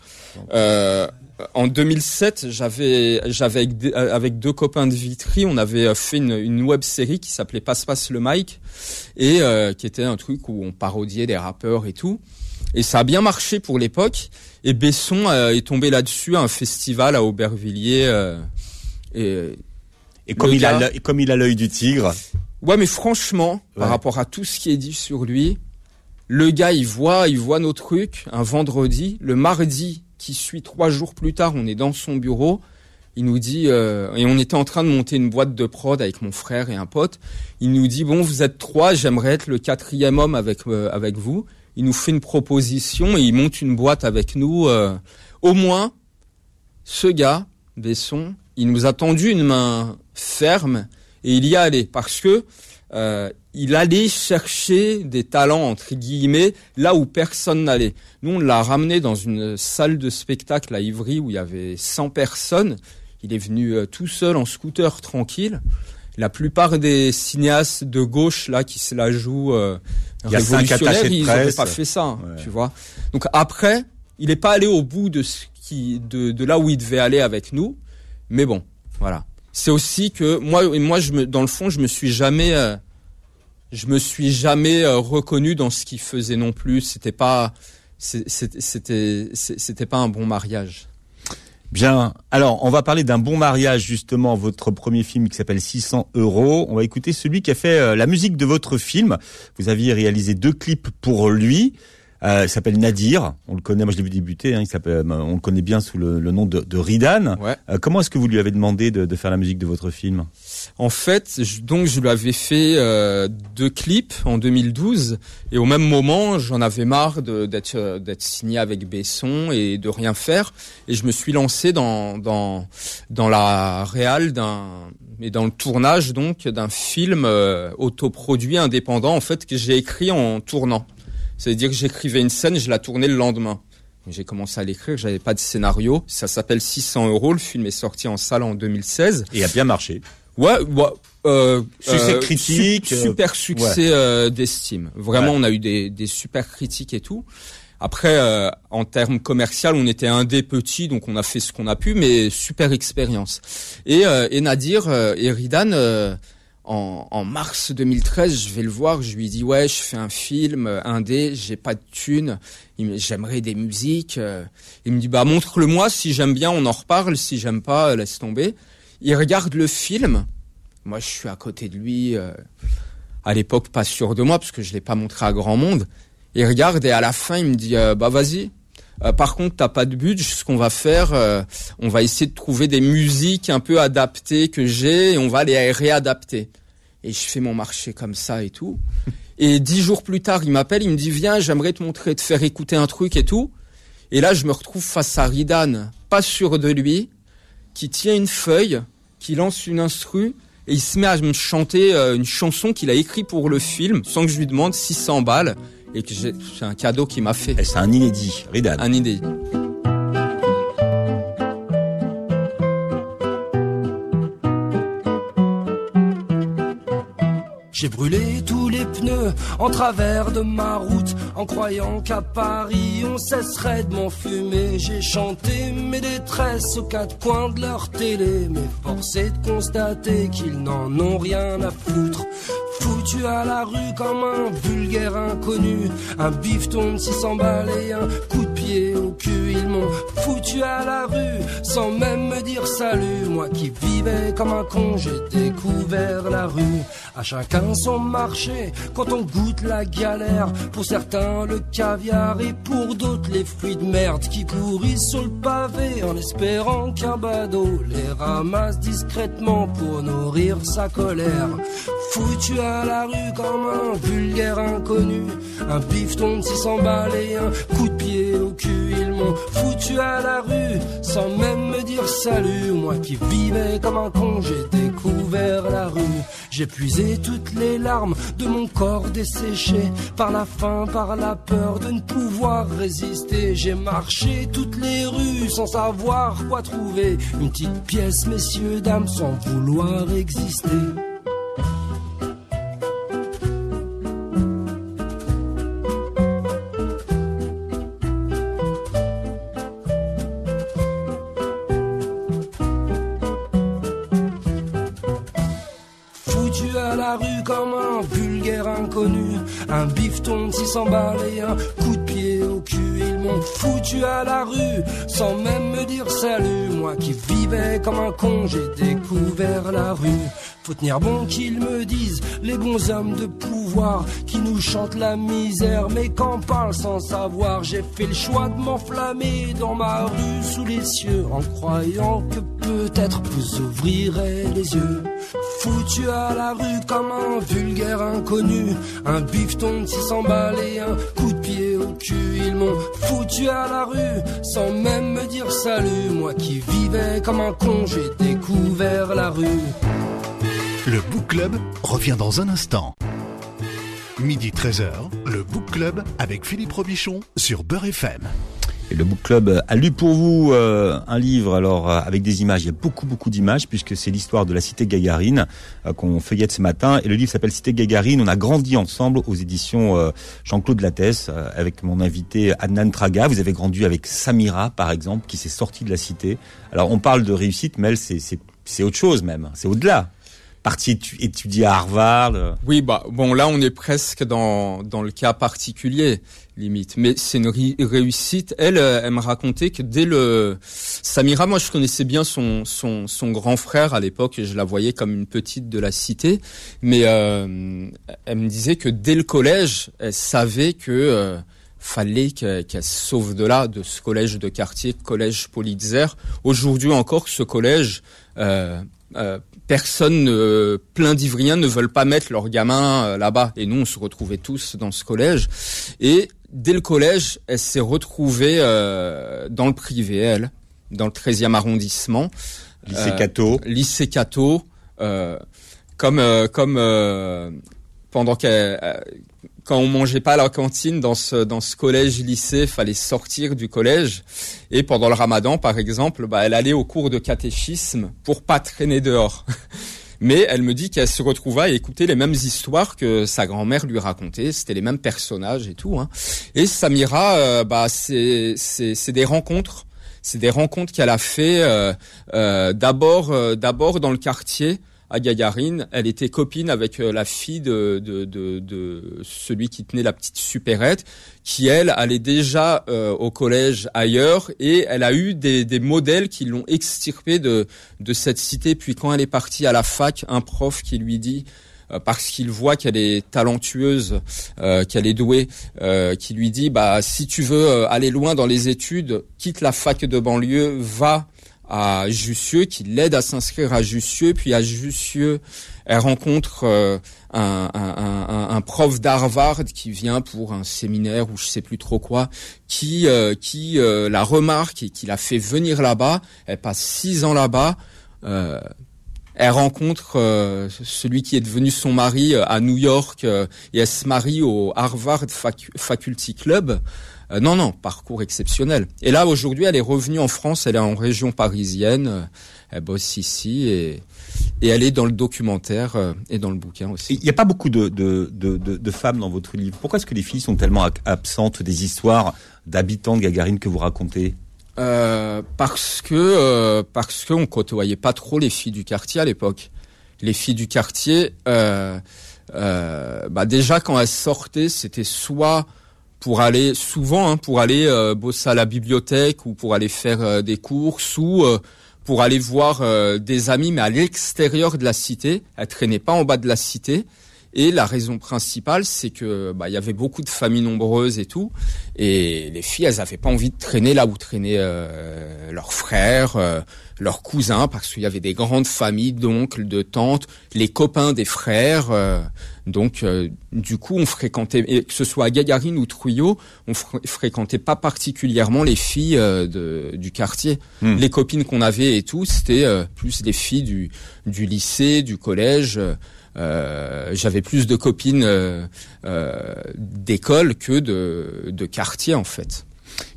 Euh, en 2007, j'avais euh, avec deux copains de Vitry, on avait euh, fait une, une web série qui s'appelait Passe Passe le Mike et euh, qui était un truc où on parodiait des rappeurs et tout. Et ça a bien marché pour l'époque. Et Besson euh, est tombé là-dessus à un festival à Aubervilliers. et Et comme il a, gars- comme il a l'œil du tigre, ouais, mais franchement, Ouais. par rapport à tout ce qui est dit sur lui, le gars, il voit, il voit nos trucs un vendredi, le mardi qui suit trois jours plus tard, on est dans son bureau. Il nous dit euh, et on était en train de monter une boîte de prod avec mon frère et un pote. Il nous dit bon, vous êtes trois, j'aimerais être le quatrième homme avec euh, avec vous. Il nous fait une proposition et il monte une boîte avec nous. euh, au moins, ce gars, Besson, il nous a tendu une main ferme et il y allé parce que euh, il allait chercher des talents entre guillemets là où personne n'allait. Nous, on l'a ramené dans une salle de spectacle à Ivry où il y avait 100 personnes. Il est venu euh, tout seul en scooter tranquille. La plupart des cinéastes de gauche là qui se la jouent euh, Il de ils n'auraient pas fait ça, hein, Ouais. tu vois. Donc après, il n'est pas allé au bout de ce qui, de, de là où il devait aller avec nous, mais bon, voilà. C'est aussi que moi, moi, je me, dans le fond, je me suis jamais, euh, je me suis jamais euh, reconnu dans ce qu'il faisait non plus. C'était pas, c'était, c'était pas un bon mariage. Bien. Alors, on va parler d'un bon mariage, justement, votre premier film qui s'appelle 600 euros. On va écouter celui qui a fait euh, la musique de votre film. Vous aviez réalisé deux clips pour lui. Euh, il s'appelle Nadir. On le connaît, moi je l'ai vu débuter. Hein, il s'appelle, euh, on le connaît bien sous le, le nom de, de Ridan. Ouais. Euh, comment est-ce que vous lui avez demandé de, de faire la musique de votre film? En fait, je- donc je lui avais fait euh, deux clips en 2012 et au même moment, j'en avais marre d'être euh, d'être signé avec Besson et de rien faire et je me suis lancé dans dans dans la réal d'un et dans le tournage donc d'un film euh, autoproduit indépendant en fait que j'ai écrit en tournant. C'est-à-dire que j'écrivais une scène, je la tournais le lendemain. J'ai commencé à l'écrire, j'avais pas de scénario. Ça s'appelle 600 euros. Le film est sorti en salle en 2016. Et a bien marché. Ouais, ouais, euh, Succès euh, critique, su- euh, super succès euh, d'estime. Vraiment, Ouais. on a eu des, des super critiques et tout. Après, euh, en termes commercial, on était un des petits, donc on a fait ce qu'on a pu, mais super expérience. Et, euh, et Nadir euh, et Ridan, euh, en, mars 2013, je vais le voir, je lui dis ouais, je fais un film euh, indé, j'ai pas de thunes, j'aimerais des musiques. Euh. Il me dit bah montre-le-moi, si j'aime bien, on en reparle, si j'aime pas, laisse tomber. Il regarde le film. Moi, je suis à côté de lui. à l'époque, pas sûr de moi parce que je l'ai pas montré à grand monde. Il regarde et à la fin, il me dit bah vas-y, euh, par contre, t'as pas de budget. Ce qu'on va faire, euh, on va essayer de trouver des musiques un peu adaptées que j'ai et on va les réadapter. Et je fais mon marché comme ça et tout. Et dix jours plus tard, il m'appelle, il me dit viens, j'aimerais te montrer, te faire écouter un truc et tout. Et là, je me retrouve face à Ridan, pas sûr de lui, qui tient une feuille, qui lance une instru et il se met à me chanter euh, une chanson qu'il a écrite pour le film sans que je lui demande 600 balles et que c'est un cadeau qu'il m'a fait. C'est un inédit, Ridan. Un inédit. J'ai brûlé tous pneus en travers de ma route en croyant qu'à Paris on cesserait de m'enfumer. J'ai chanté mes détresses aux quatre coins de leur télé, mais forcé de constater qu'ils n'en ont rien à foutre. Foutu à la rue comme un vulgaire inconnu, un bifton de 600 balles et un coup de pied au cul. Ils m'ont foutu à la rue sans même me dire salut. Moi qui vivais comme un con, j'ai découvert la rue. À chacun son marché quand on goûte la galère. Pour certains le caviar et pour d'autres les fruits de merde qui pourrissent sur le pavé en espérant qu'un badaud les ramasse discrètement pour nourrir sa colère. Foutu à la rue comme un vulgaire inconnu, un bifton de 600 balles et un coup de pied au cul. Ils m'ont foutu à la rue sans même me dire salut. Moi qui vivais comme un con, j'ai découvert la rue. J'ai puisé toutes les larmes de mon corps desséché par la faim, par la peur de ne pouvoir résister. J'ai marché toutes les rues sans savoir quoi trouver. Une petite pièce, messieurs, dames, sans vouloir exister. Un bifton de 600 balles et un coup de pied au cul. Ils m'ont foutu à la rue sans même me dire salut. Moi qui vivais comme un con, j'ai découvert la rue. Faut tenir bon qu'ils me disent les bons hommes de pouvoir qui nous chantent la misère, mais qu'en parlent sans savoir. J'ai fait le choix de m'enflammer dans ma rue sous les cieux en croyant que peut-être vous ouvrirez les yeux. Foutu à la rue comme un vulgaire inconnu, un bifton 600 balles et un coup de pied au cul. Ils m'ont foutu à la rue sans même me dire salut. Moi qui vivais comme un con, j'ai découvert la rue. Le Book Club revient dans un instant. Midi 13h, le Book Club avec Philippe Robichon sur Beurre FM. Le Book Club a lu pour vous euh, un livre alors euh, avec des images. Il y a beaucoup beaucoup d'images puisque c'est l'histoire de la cité Gagarine euh, qu'on feuillette ce matin. Et le livre s'appelle Cité Gagarine. On a grandi ensemble aux éditions Jean-Claude Lattès avec mon invité Adnan Traga. Vous avez grandi avec Samira par exemple qui s'est sortie de la cité. Alors on parle de réussite, mais elle c'est autre chose même. C'est au-delà parti étudier à Harvard. Euh. Oui, bah bon, là on est presque dans dans le cas particulier limite, mais c'est une réussite. Elle, euh, elle me racontait que dès le Samira, moi je connaissais bien son son son grand frère à l'époque et je la voyais comme une petite de la cité, mais euh, elle me disait que dès le collège, elle savait que fallait qu'elle se sauve de là, de ce collège de quartier, collège Politzer. Aujourd'hui encore, ce collège euh, euh, personne, euh, plein d'Ivriens ne veulent pas mettre leurs gamins euh, là-bas. Et nous, on se retrouvait tous dans ce collège. Et dès le collège, elle s'est retrouvée euh, dans le privé, elle, dans le 13e arrondissement. Lycée Cato. lycée Cato. comme comme pendant qu'elle quand on mangeait pas à la cantine dans ce dans ce collège lycée, fallait sortir du collège et pendant le Ramadan par exemple, bah elle allait au cours de catéchisme pour pas traîner dehors. Mais elle me dit qu'elle se retrouva à écouter les mêmes histoires que sa grand-mère lui racontait, c'était les mêmes personnages et tout hein. Et Samira euh, bah c'est c'est des rencontres, c'est des rencontres qu'elle a fait euh, euh, d'abord d'abord dans le quartier à Gagarine. Elle était copine avec euh, la fille de, de, de, de, celui qui tenait la petite supérette, qui elle allait déjà euh, au collège ailleurs et elle a eu des, des modèles qui l'ont extirpée de, de cette cité. Puis quand elle est partie à la fac, un prof qui lui dit euh, parce qu'il voit qu'elle est talentueuse, euh, qu'elle est douée, euh, qui lui dit bah si tu veux aller loin dans les études, quitte la fac de banlieue, va à Jussieu, qui l'aide à s'inscrire à Jussieu, puis à Jussieu, elle rencontre un, un, un, prof d'Harvard qui vient pour un séminaire ou je sais plus trop quoi, qui qui la remarque et qui la fait venir là-bas. Elle passe six ans là-bas elle rencontre euh, celui qui est devenu son mari euh, à New York euh, et elle se marie au Harvard Faculty Club. Non, non, parcours exceptionnel. Et là, aujourd'hui, elle est revenue en France, elle est en région parisienne, elle bosse ici et, et elle est dans le documentaire et dans le bouquin aussi. Il n'y a pas beaucoup de, de, de, de, femmes dans votre livre. Pourquoi est-ce que les filles sont tellement absentes des histoires d'habitants de Gagarine que vous racontez? Euh, parce que euh, parce qu'on côtoyait pas trop les filles du quartier à l'époque. Les filles du quartier, euh, euh, bah déjà quand elles sortaient, c'était soit pour aller souvent hein, pour aller euh, bosser à la bibliothèque ou pour aller faire des courses ou pour aller voir des amis, mais à l'extérieur de la cité. Elles traînaient pas en bas de la cité. Et la raison principale, c'est que bah il y avait beaucoup de familles nombreuses et tout, et les filles, elles avaient pas envie de traîner là où traînaient euh, leurs frères, euh, leurs cousins, parce qu'il y avait des grandes familles d'oncles, de tantes, les copains des frères. Euh, donc, du coup, on fréquentait, que ce soit à Gagarine ou Trouillot, on fréquentait pas particulièrement les filles de, du quartier. Hmm. Les copines qu'on avait et tout, c'était plus des filles du, du lycée, du collège. Euh, j'avais plus de copines euh, euh, d'école que de, de quartier en fait.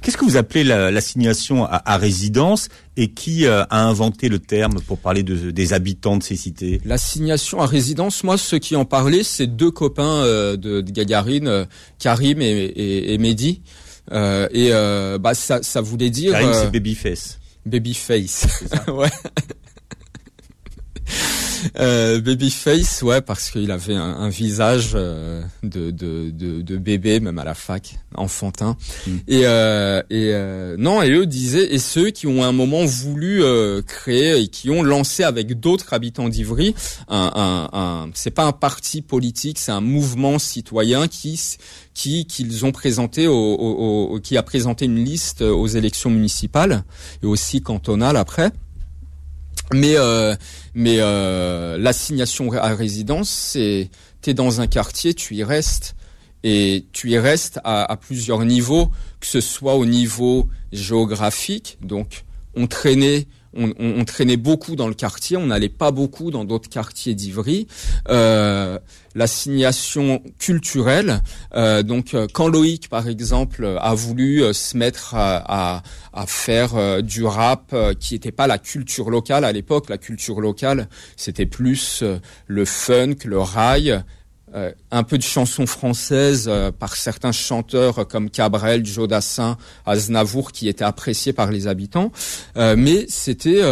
Qu'est-ce que vous appelez l'assignation à, résidence et qui a inventé le terme pour parler de, des habitants de ces cités? L'assignation à résidence, moi, ceux qui en parlaient, c'est deux copains de, de, Gagarine, Karim et, et, et Mehdi. et bah, ça, ça voulait dire... Karim, c'est Babyface. Babyface, ouais. Euh, Babyface, ouais, parce qu'il avait un, visage euh, de, de, de, bébé, même à la fac, enfantin. Mm. Et, euh, et euh, non, et eux disaient, et ceux qui ont un moment voulu créer et qui ont lancé avec d'autres habitants d'Ivry, un, un, un c'est pas un parti politique, c'est un mouvement citoyen qui qui qu'ils ont présenté au, au, qui a présenté une liste aux élections municipales et aussi cantonales après. Mais euh, mais euh, l'assignation à résidence, c'est t'es dans un quartier, tu y restes. Et tu y restes à, plusieurs niveaux, que ce soit au niveau géographique, donc on on, on, traînait beaucoup dans le quartier, on n'allait pas beaucoup dans d'autres quartiers d'Ivry. Euh, L'assignation culturelle, euh, donc euh, quand Loïc par exemple a voulu euh, se mettre à, à, à faire du rap qui n'était pas la culture locale à l'époque, la culture locale c'était plus le funk, le rail, euh, un peu de chansons françaises euh, par certains chanteurs comme Cabrel, Jodassin, Aznavour qui étaient appréciés par les habitants. Euh, mais c'était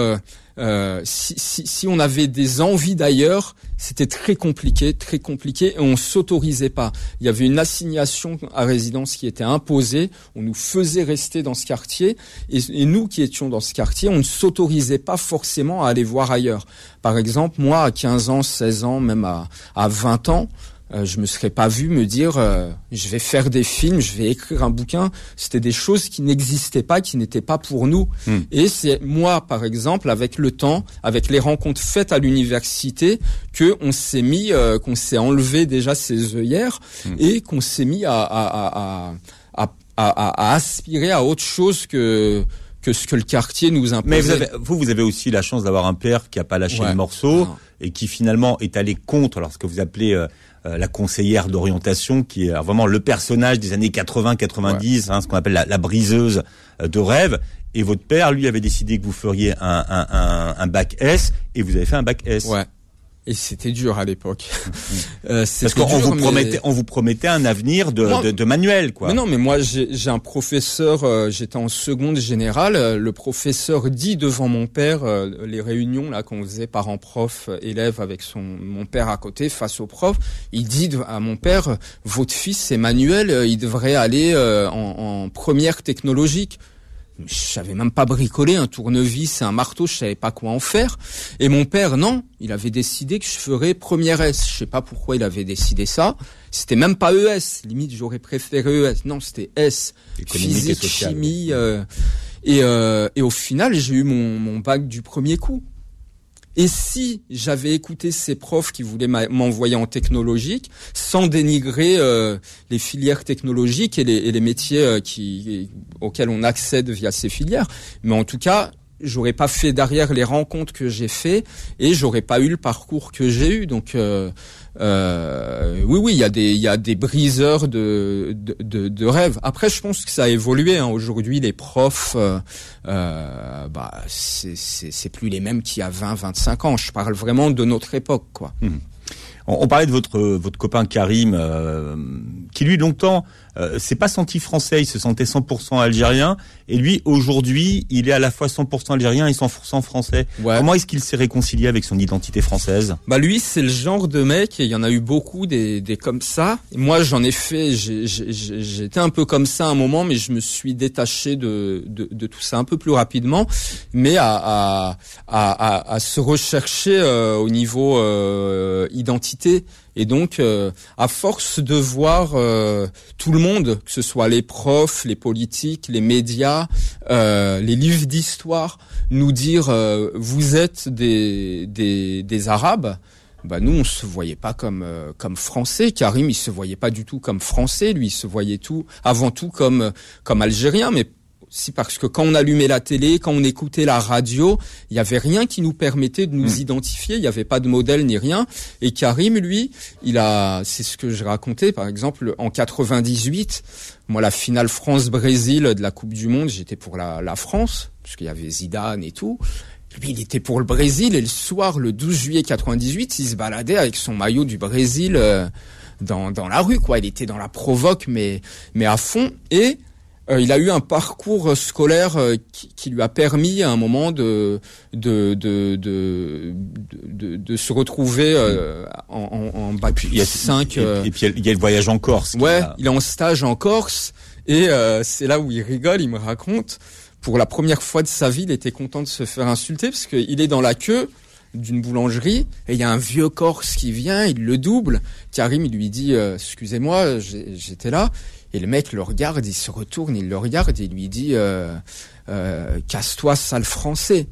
si, si, si, on avait des envies d'ailleurs, c'était très compliqué, très compliqué, et on s'autorisait pas. Il y avait une assignation à résidence qui était imposée, on nous faisait rester dans ce quartier, et, et nous qui étions dans ce quartier, on ne s'autorisait pas forcément à aller voir ailleurs. Par exemple, moi, à 15 ans, 16 ans, même à, à 20 ans, euh, je me serais pas vu me dire euh, je vais faire des films, je vais écrire un bouquin. C'était des choses qui n'existaient pas, qui n'étaient pas pour nous. Hmm. Et c'est moi, par exemple, avec le temps, avec les rencontres faites à l'université, que on s'est mis, euh, qu'on s'est enlevé déjà ses œillères hmm. et qu'on s'est mis à à, à, à, aspirer à autre chose que que ce que le quartier nous imposait. Mais vous, avez, vous, vous avez aussi la chance d'avoir un père qui a pas lâché le morceau et qui finalement est allé contre, alors ce que vous appelez euh, la conseillère d'orientation, qui est vraiment le personnage des années 80-90, hein, ce qu'on appelle la, briseuse euh, de rêve. Et votre père, lui, avait décidé que vous feriez un, un, un, bac S, et vous avez fait un bac S. Ouais. Et c'était dur à l'époque. euh, Parce qu'on vous promettait, on vous promettait un avenir de, de, de, manuel, quoi. Mais non, mais moi j'ai un professeur. Euh, j'étais en seconde générale. Euh, le professeur dit devant mon père euh, les réunions là qu'on faisait parents-prof élèves avec son mon père à côté face au prof. Il dit à mon père votre fils Emmanuel, il devrait aller en, en première technologique je savais même pas bricoler un tournevis et un marteau, je savais pas quoi en faire. Et mon père, non, il avait décidé que je ferais première S. Je sais pas pourquoi il avait décidé ça. C'était même pas ES. Limite, j'aurais préféré ES. Non, c'était S. Physique, chimie. Euh, et, euh, et au final, j'ai eu mon, mon bac du premier coup. Et si j'avais écouté ces profs qui voulaient m'envoyer en technologique, sans dénigrer euh, les filières technologiques et les, métiers euh, auxquels on accède via ces filières, mais en tout cas, j'aurais pas fait derrière les rencontres que j'ai fait et j'aurais pas eu le parcours que j'ai eu. Donc euh, euh, oui, oui, il y a des briseurs de rêves. Après, je pense que ça a évolué. Hein. Aujourd'hui, les profs, euh, euh bah c'est plus les mêmes qu'il y a 20, 25 ans. Je parle vraiment de notre époque, quoi. Mmh. On, parlait de votre votre copain Karim, qui lui longtemps euh, s'est pas senti français, il se sentait 100% algérien, et lui aujourd'hui, il est à la fois 100% algérien et 100% français. Comment est-ce qu'il s'est réconcilié avec son identité française? Bah lui, c'est le genre de mec, et il y en a eu beaucoup des, des comme ça. Moi, j'en ai fait, j'étais un peu comme ça à un moment, mais je me suis détaché de, de, de tout ça un peu plus rapidement, mais à, à, à, à se rechercher euh, au niveau euh, identitaire et donc, euh, à force de voir euh, tout le monde, que ce soit les profs, les politiques, les médias, euh, les livres d'histoire, nous dire vous êtes des, des, des Arabes, bah nous on se voyait pas comme comme français. Karim il se voyait pas du tout comme français. Lui il se voyait tout avant tout comme comme algérien, mais si parce que quand on allumait la télé, quand on écoutait la radio, il y avait rien qui nous permettait de nous hmm. identifier. Il n'y avait pas de modèle ni rien. Et Karim, lui, il a, c'est ce que je racontais, par exemple, en 98, moi, la finale France-Brésil de la Coupe du Monde, j'étais pour la, la France, parce qu'il y avait Zidane et tout. Lui, il était pour le Brésil et le soir, le 12 juillet 98, il se baladait avec son maillot du Brésil euh, dans, dans la rue, quoi. Il était dans la provoque, mais, mais à fond. Et euh, il a eu un parcours scolaire euh, qui, lui a permis à un moment de de de de, de, se retrouver euh, en, en, bac 5. Et, puis il y a le voyage en Corse. Ouais, il est en stage en Corse et c'est là où il rigole, il me raconte. Pour la première fois de sa vie, il était content de se faire insulter parce qu'il est dans la queue d'une boulangerie et il y a un vieux Corse qui vient, il le double. Karim, il lui dit excusez-moi, j'étais là. Et le mec le regarde, il se retourne, il le regarde et il lui dit euh, euh, Casse-toi, sale français.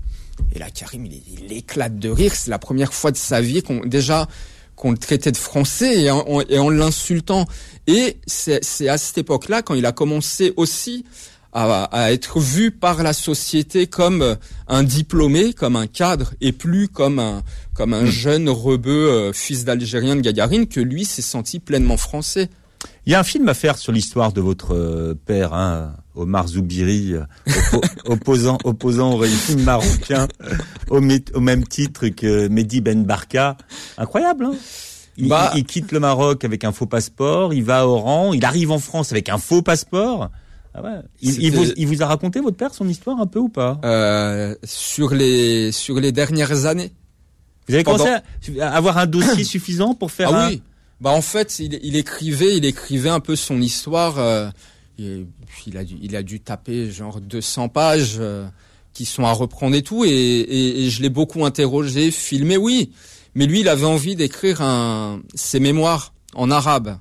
Et là, Karim, il, éclate de rire. C'est la première fois de sa vie qu'on déjà qu'on le traitait de français et en, et en l'insultant. Et c'est à cette époque-là, quand il a commencé aussi à, à, être vu par la société comme un diplômé, comme un cadre, et plus comme un comme un jeune rebeu euh, fils d'Algérien de Gagarine, que lui s'est senti pleinement français. Il y a un film à faire sur l'histoire de votre euh, père, hein, Omar Zoubiri, euh, opposant, opposant au régime marocain, au, même titre que Mehdi Ben Barka. Incroyable, hein bah, il, quitte le Maroc avec un faux passeport, il va au rang, il arrive en France avec un faux passeport. Ah ouais. il, vous, il, vous, a raconté votre père son histoire un peu ou pas? Euh, Sur les sur les dernières années. Vous avez commencé à avoir un dossier suffisant pour faire ah un... oui. Bah en fait, il, il, écrivait, il écrivait un peu son histoire. Euh, il, a dû, il a dû taper genre 200 pages euh, qui sont à reprendre et tout. Et, et, et je l'ai beaucoup interrogé, filmé, oui. Mais lui, il avait envie d'écrire un, ses mémoires en arabe.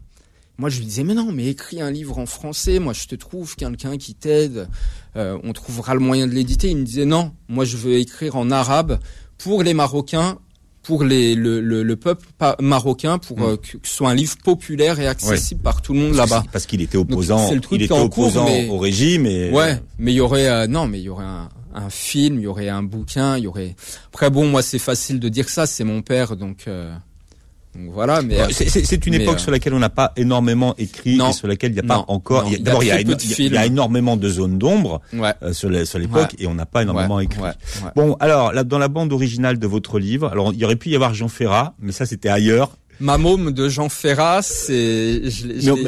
Moi, je lui disais, mais non, mais écris un livre en français. Moi, je te trouve quelqu'un qui t'aide. Euh, on trouvera le moyen de l'éditer. Il me disait, non, moi, je veux écrire en arabe pour les Marocains pour les, le, le, le peuple marocain pour mm. euh, que ce soit un livre populaire et accessible par tout le monde là-bas. Parce qu'il était opposant, le il était opposant au régime et ouais, mais il y aurait euh, non, mais il y aurait un, un, film, il y aurait un bouquin, il y aurait. Après bon, moi c'est facile de dire ça, c'est mon père donc. Euh, Donc voilà, mais Ouais, c'est- une mais, époque euh, sur laquelle on n'a pas énormément écrit Non. et sur laquelle il n'y a pas encore. D'abord, il y a, il y énormément de zones d'ombre ouais. euh, sur l'époque Ouais. et on n'a pas énormément Ouais, écrit. Bon, alors là, dans la bande originale de votre livre, alors il y aurait pu y avoir Jean Ferrat, mais ça c'était ailleurs. Ma môme de Jean Ferrat, c'est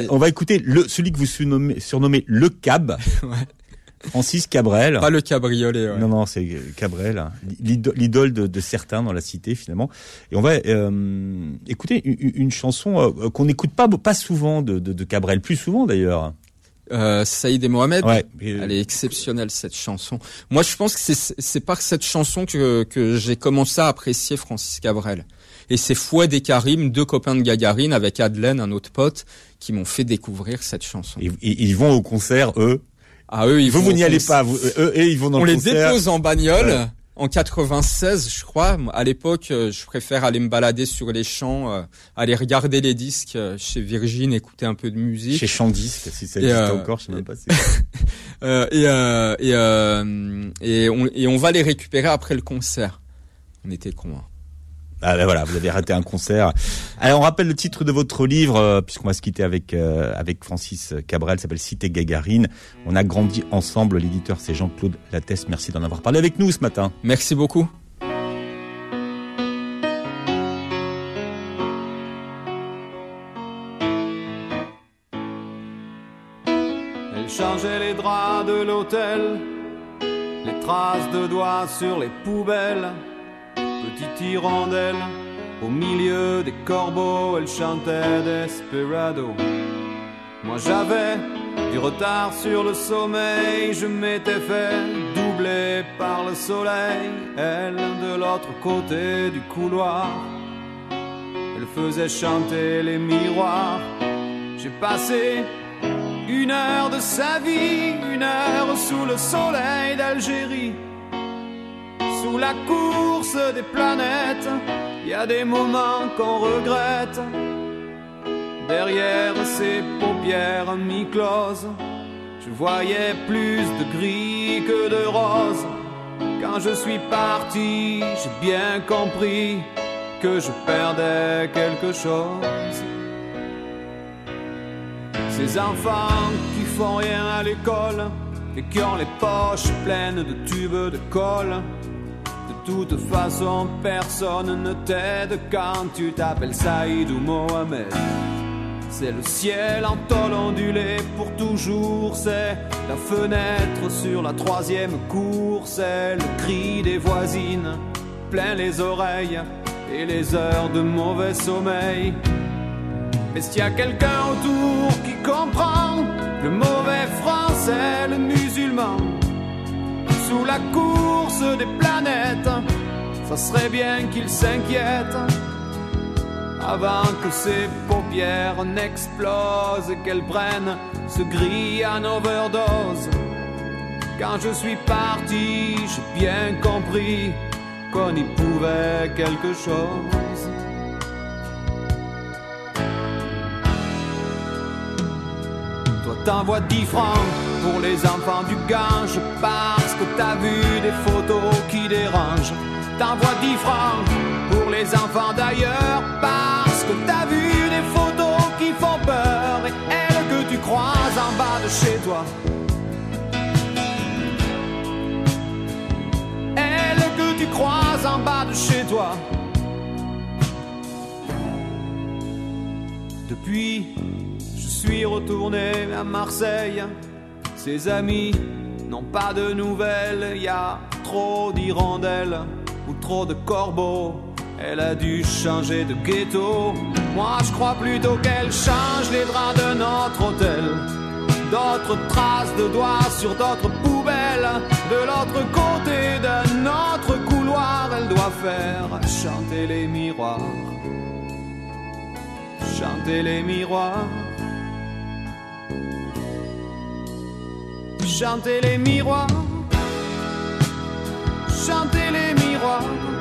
on, va écouter le celui que vous surnommez, surnommez le Cab, Ouais. Francis Cabrel. pas le cabriolet. Ouais. Non, non, c'est Cabrel, l'ido- l'idole de, de certains dans la cité finalement. Et on va euh, écouter une, chanson euh, qu'on n'écoute pas pas souvent de, de, de Cabrel, plus souvent d'ailleurs. Euh, Saïd et Mohamed. Ouais. Elle est exceptionnelle cette chanson. Moi, je pense que c'est par cette chanson que que j'ai commencé à apprécier Francis Cabrel. Et c'est Fouad et Karim, deux copains de Gagarine, avec Adelaine, un autre pote, qui m'ont fait découvrir cette chanson. et- et ils vont au concert, eux. Ah eux, ils Vous, vont vous n'y allez pas. Vous, eux, et ils vont dans On le les concert. dépose en bagnole. Ouais. En 96, je crois. À l'époque, euh, je préfère aller me balader sur les champs, euh, aller regarder les disques euh, chez Virgin, écouter un peu de musique. Chez Chandisque, si ça existe euh, encore, je sais même pas. si- Euh, et, euh, et, euh, et, on, et on va les récupérer après le concert. On était cons. hein. Ah ben voilà, vous avez raté un concert. Alors on rappelle le titre de votre livre, euh, puisqu'on va se quitter avec euh, avec Francis Cabrel, s'appelle Cité Gagarine. On a grandi ensemble. L'éditeur c'est Jean-Claude Lattès. Merci d'en avoir parlé avec nous ce matin. Merci beaucoup. Elle changeait les draps de l'hôtel, les traces de doigts sur les poubelles. Petite hirondelle, au milieu des corbeaux, elle chantait Desperado. Moi j'avais du retard sur le sommeil, je m'étais fait doubler par le soleil. Elle de l'autre côté du couloir, elle faisait chanter les miroirs. J'ai passé une heure de sa vie, une heure sous le soleil d'Algérie. Sous la course des planètes, il y a des moments qu'on regrette. Derrière ses paupières mi-closes, je voyais plus de gris que de rose. Quand je suis parti, j'ai bien compris que je perdais quelque chose. Ces enfants qui font rien à l'école et qui ont les poches pleines de tubes de colle. Toute façon, personne ne t'aide quand tu t'appelles Saïd ou Mohamed. C'est le ciel en tôle ondulé pour toujours, c'est la fenêtre sur la troisième cour, c'est le cri des voisines, plein les oreilles et les heures de mauvais sommeil. Mais s'il y a quelqu'un autour qui comprend le mauvais français, le musulman, sous la course des planètes, ça serait bien qu'il s'inquiète avant que ses paupières n'explosent et qu'elles prennent ce gris en overdose. Quand je suis parti, j'ai bien compris qu'on y pouvait quelque chose. Toi t'envoies 10 francs pour les enfants du Gange parce que t'as vu des photos qui dérangent. T'envoies 10 francs pour les enfants d'ailleurs parce que t'as vu des photos qui font peur et elles que tu croises en bas de chez toi. Elles que tu croises en bas de chez toi. Depuis, je suis retourné à Marseille. Ses amis n'ont pas de nouvelles. Y a trop d'hirondelles ou trop de corbeaux. Elle a dû changer de ghetto. Moi, je crois plutôt qu'elle change les draps de notre hôtel. D'autres traces de doigts sur d'autres poubelles. De l'autre côté de notre couloir, elle doit faire chanter les miroirs. Chanter les miroirs. Chanter les miroirs. Chanter les miroirs.